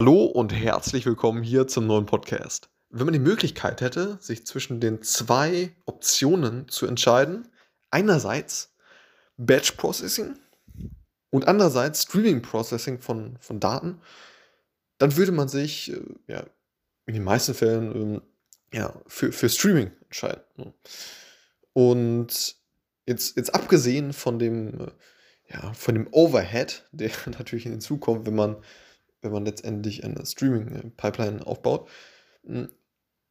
Hallo und herzlich willkommen hier zum neuen Podcast. Wenn man die Möglichkeit hätte, sich zwischen den zwei Optionen zu entscheiden, einerseits Batch Processing und andererseits Streaming Processing von, von Daten, dann würde man sich äh, ja, in den meisten Fällen ähm, ja, für, für Streaming entscheiden. Ne? Und jetzt, jetzt abgesehen von dem, äh, ja, von dem Overhead, der natürlich hinzukommt, wenn man wenn man letztendlich eine Streaming-Pipeline aufbaut. Hm,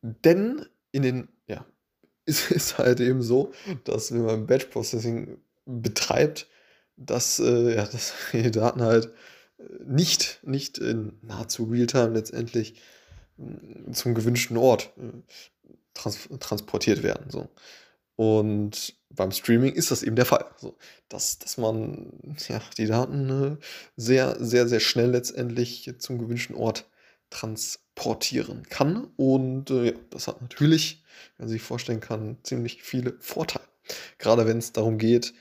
denn in den, ja, ist es halt eben so, dass wenn man Batch Processing betreibt, dass, äh, ja, dass die Daten halt äh, nicht, nicht in nahezu Realtime letztendlich hm, zum gewünschten Ort äh, trans transportiert werden. So. Und beim Streaming ist das eben der Fall. Also, dass, dass man ja, die Daten äh, sehr, sehr, sehr schnell letztendlich zum gewünschten Ort transportieren kann. Und äh, ja, das hat natürlich, wie man sich vorstellen kann, ziemlich viele Vorteile. Gerade wenn es darum geht,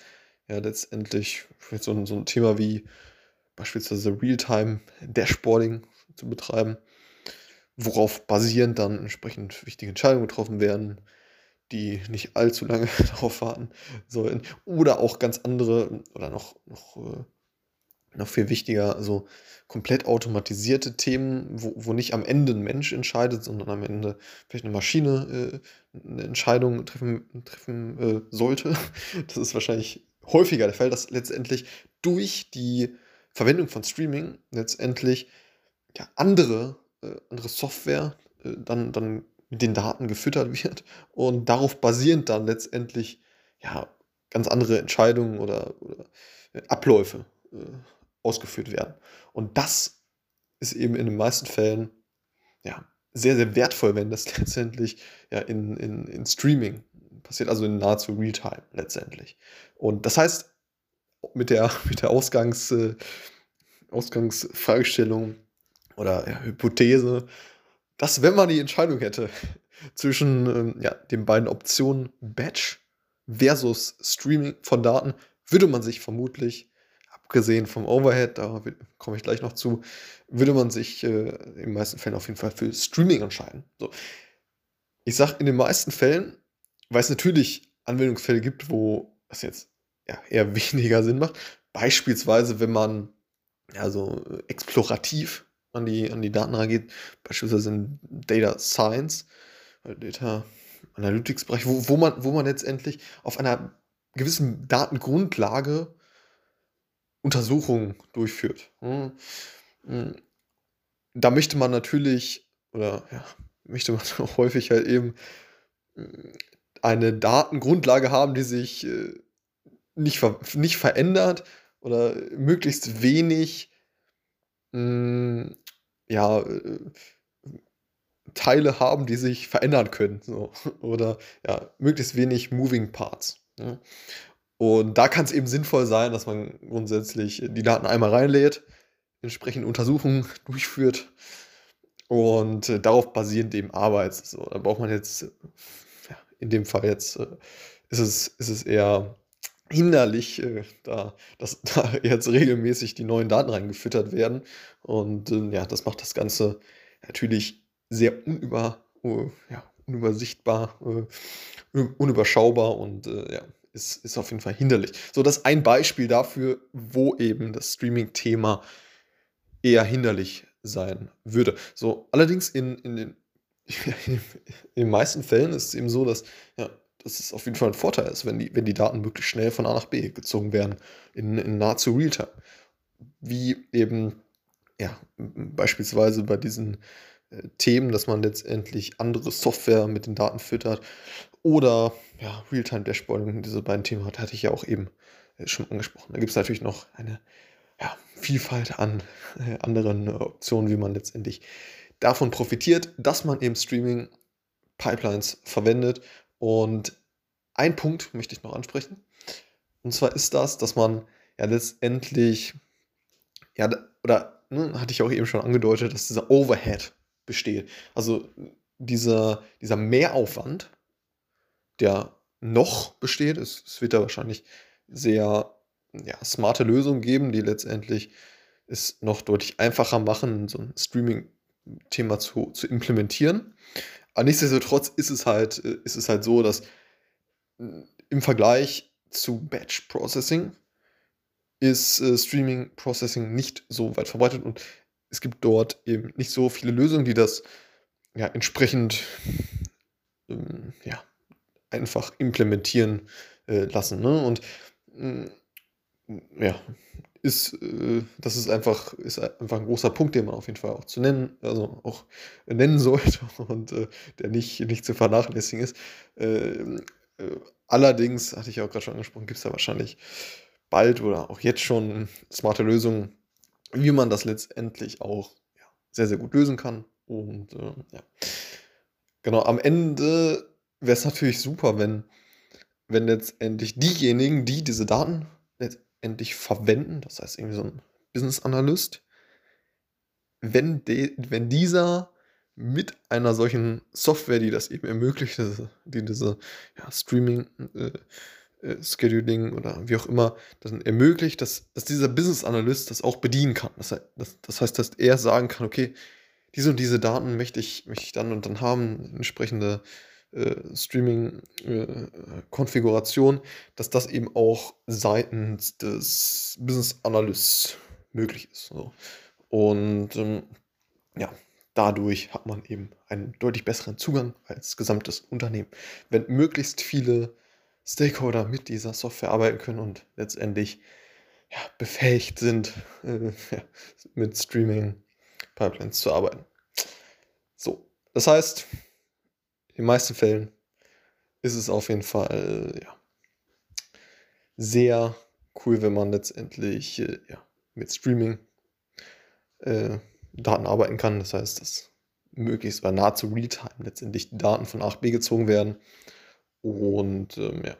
ja, letztendlich so so ein Thema wie beispielsweise Realtime Dashboarding zu betreiben, worauf basierend dann entsprechend wichtige Entscheidungen getroffen werden, die nicht allzu lange darauf warten sollten. Oder auch ganz andere oder noch, noch, äh, noch viel wichtiger, also komplett automatisierte Themen, wo, wo nicht am Ende ein Mensch entscheidet, sondern am Ende vielleicht eine Maschine äh, eine Entscheidung treffen, treffen äh, sollte. Das ist wahrscheinlich häufiger der Fall, dass letztendlich durch die Verwendung von Streaming letztendlich ja, andere, äh, andere Software äh, dann, dann mit den Daten gefüttert wird und darauf basierend dann letztendlich ja, ganz andere Entscheidungen oder, oder äh, Abläufe äh, ausgeführt werden. Und das ist eben in den meisten Fällen ja, sehr, sehr wertvoll, wenn das letztendlich ja, in, in, in Streaming passiert, also in nahezu Realtime letztendlich. Und das heißt, mit der, mit der Ausgangs, äh, Ausgangsfragestellung oder ja, Hypothese, dass wenn man die Entscheidung hätte zwischen ähm, ja, den beiden Optionen Batch versus Streaming von Daten, würde man sich vermutlich, abgesehen vom Overhead, da komme ich gleich noch zu, würde man sich äh, in den meisten Fällen auf jeden Fall für Streaming entscheiden. So. Ich sage in den meisten Fällen, weil es natürlich Anwendungsfälle gibt, wo das jetzt ja, eher weniger Sinn macht. Beispielsweise, wenn man ja so äh, explorativ an die, an die Daten rangeht, beispielsweise in Data Science, äh, Data Analytics Bereich, wo, wo, man, wo man letztendlich auf einer gewissen Datengrundlage Untersuchungen durchführt. Hm, hm. Da möchte man natürlich, oder ja, möchte man auch häufig halt eben hm, eine Datengrundlage haben, die sich äh, nicht, ver nicht verändert oder möglichst wenig ja, äh, Teile haben, die sich verändern können. So. Oder ja, möglichst wenig Moving Parts. Ja. Und da kann es eben sinnvoll sein, dass man grundsätzlich die Daten einmal reinlädt, entsprechend Untersuchungen durchführt und äh, darauf basierend eben arbeitet. So, da braucht man jetzt, ja, in dem Fall jetzt, äh, ist, es, ist es eher hinderlich, äh, da, dass da jetzt regelmäßig die neuen Daten reingefüttert werden. Und äh, ja, das macht das Ganze natürlich sehr unüber, uh, ja, unübersichtbar, uh, unüberschaubar und uh, ja, ist, ist auf jeden Fall hinderlich. So, das ist ein Beispiel dafür, wo eben das Streaming-Thema eher hinderlich sein würde. So, allerdings in, in den in den meisten Fällen ist es eben so, dass ja, dass es auf jeden Fall ein Vorteil ist, wenn die, wenn die Daten wirklich schnell von A nach B gezogen werden, in, in nahezu Realtime. Wie eben, ja, beispielsweise bei diesen äh, Themen, dass man letztendlich andere Software mit den Daten füttert oder ja, Realtime-Dashboarding, diese beiden Themen hatte, hatte ich ja auch eben äh, schon angesprochen. Da gibt es natürlich noch eine ja, Vielfalt an äh, anderen Optionen, wie man letztendlich davon profitiert, dass man eben Streaming Pipelines verwendet und ein Punkt möchte ich noch ansprechen. Und zwar ist das, dass man ja letztendlich, ja, oder ne, hatte ich auch eben schon angedeutet, dass dieser Overhead besteht. Also dieser, dieser Mehraufwand, der noch besteht, es, es wird da wahrscheinlich sehr ja, smarte Lösungen geben, die letztendlich es noch deutlich einfacher machen, so ein Streaming-Thema zu, zu implementieren. Aber nichtsdestotrotz ist es halt, äh, ist es halt so, dass im Vergleich zu Batch Processing ist äh, Streaming Processing nicht so weit verbreitet und es gibt dort eben nicht so viele Lösungen, die das ja, entsprechend ähm, ja, einfach implementieren äh, lassen. Ne? Und äh, ja, ist, äh, das ist einfach, ist einfach ein großer Punkt, den man auf jeden Fall auch zu nennen, also auch nennen sollte und äh, der nicht, nicht zu vernachlässigen ist. Äh, allerdings, hatte ich auch gerade schon angesprochen, gibt es da wahrscheinlich bald oder auch jetzt schon smarte Lösungen, wie man das letztendlich auch ja, sehr, sehr gut lösen kann. Und äh, ja, genau, am Ende wäre es natürlich super, wenn, wenn letztendlich diejenigen, die diese Daten letztendlich verwenden, das heißt irgendwie so ein Business Analyst, wenn, de, wenn dieser mit einer solchen Software, die das eben ermöglicht, die diese ja, Streaming, äh, äh, Scheduling oder wie auch immer dann ermöglicht, dass, dass dieser Business Analyst das auch bedienen kann. Das, das, das heißt, dass er sagen kann, okay, diese und diese Daten möchte ich, möchte ich dann und dann haben, entsprechende äh, Streaming-Konfiguration, äh, dass das eben auch seitens des Business Analysts möglich ist. So. Und ähm, ja, dadurch hat man eben einen deutlich besseren Zugang als gesamtes Unternehmen. Wenn möglichst viele Stakeholder mit dieser Software arbeiten können und letztendlich ja, befähigt sind, äh, ja, mit Streaming-Pipelines zu arbeiten. So, das heißt, in den meisten Fällen ist es auf jeden Fall ja, sehr cool, wenn man letztendlich äh, mit Streaming äh, Daten arbeiten kann. Das heißt, dass möglichst bei nahezu Realtime letztendlich die Daten von A nach B gezogen werden. Und ähm, ja,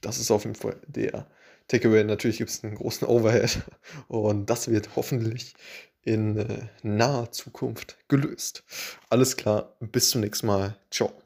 das ist auf jeden Fall der Takeaway. Natürlich gibt es einen großen Overhead und das wird hoffentlich in äh, naher Zukunft gelöst. Alles klar, bis zum nächsten Mal. Ciao.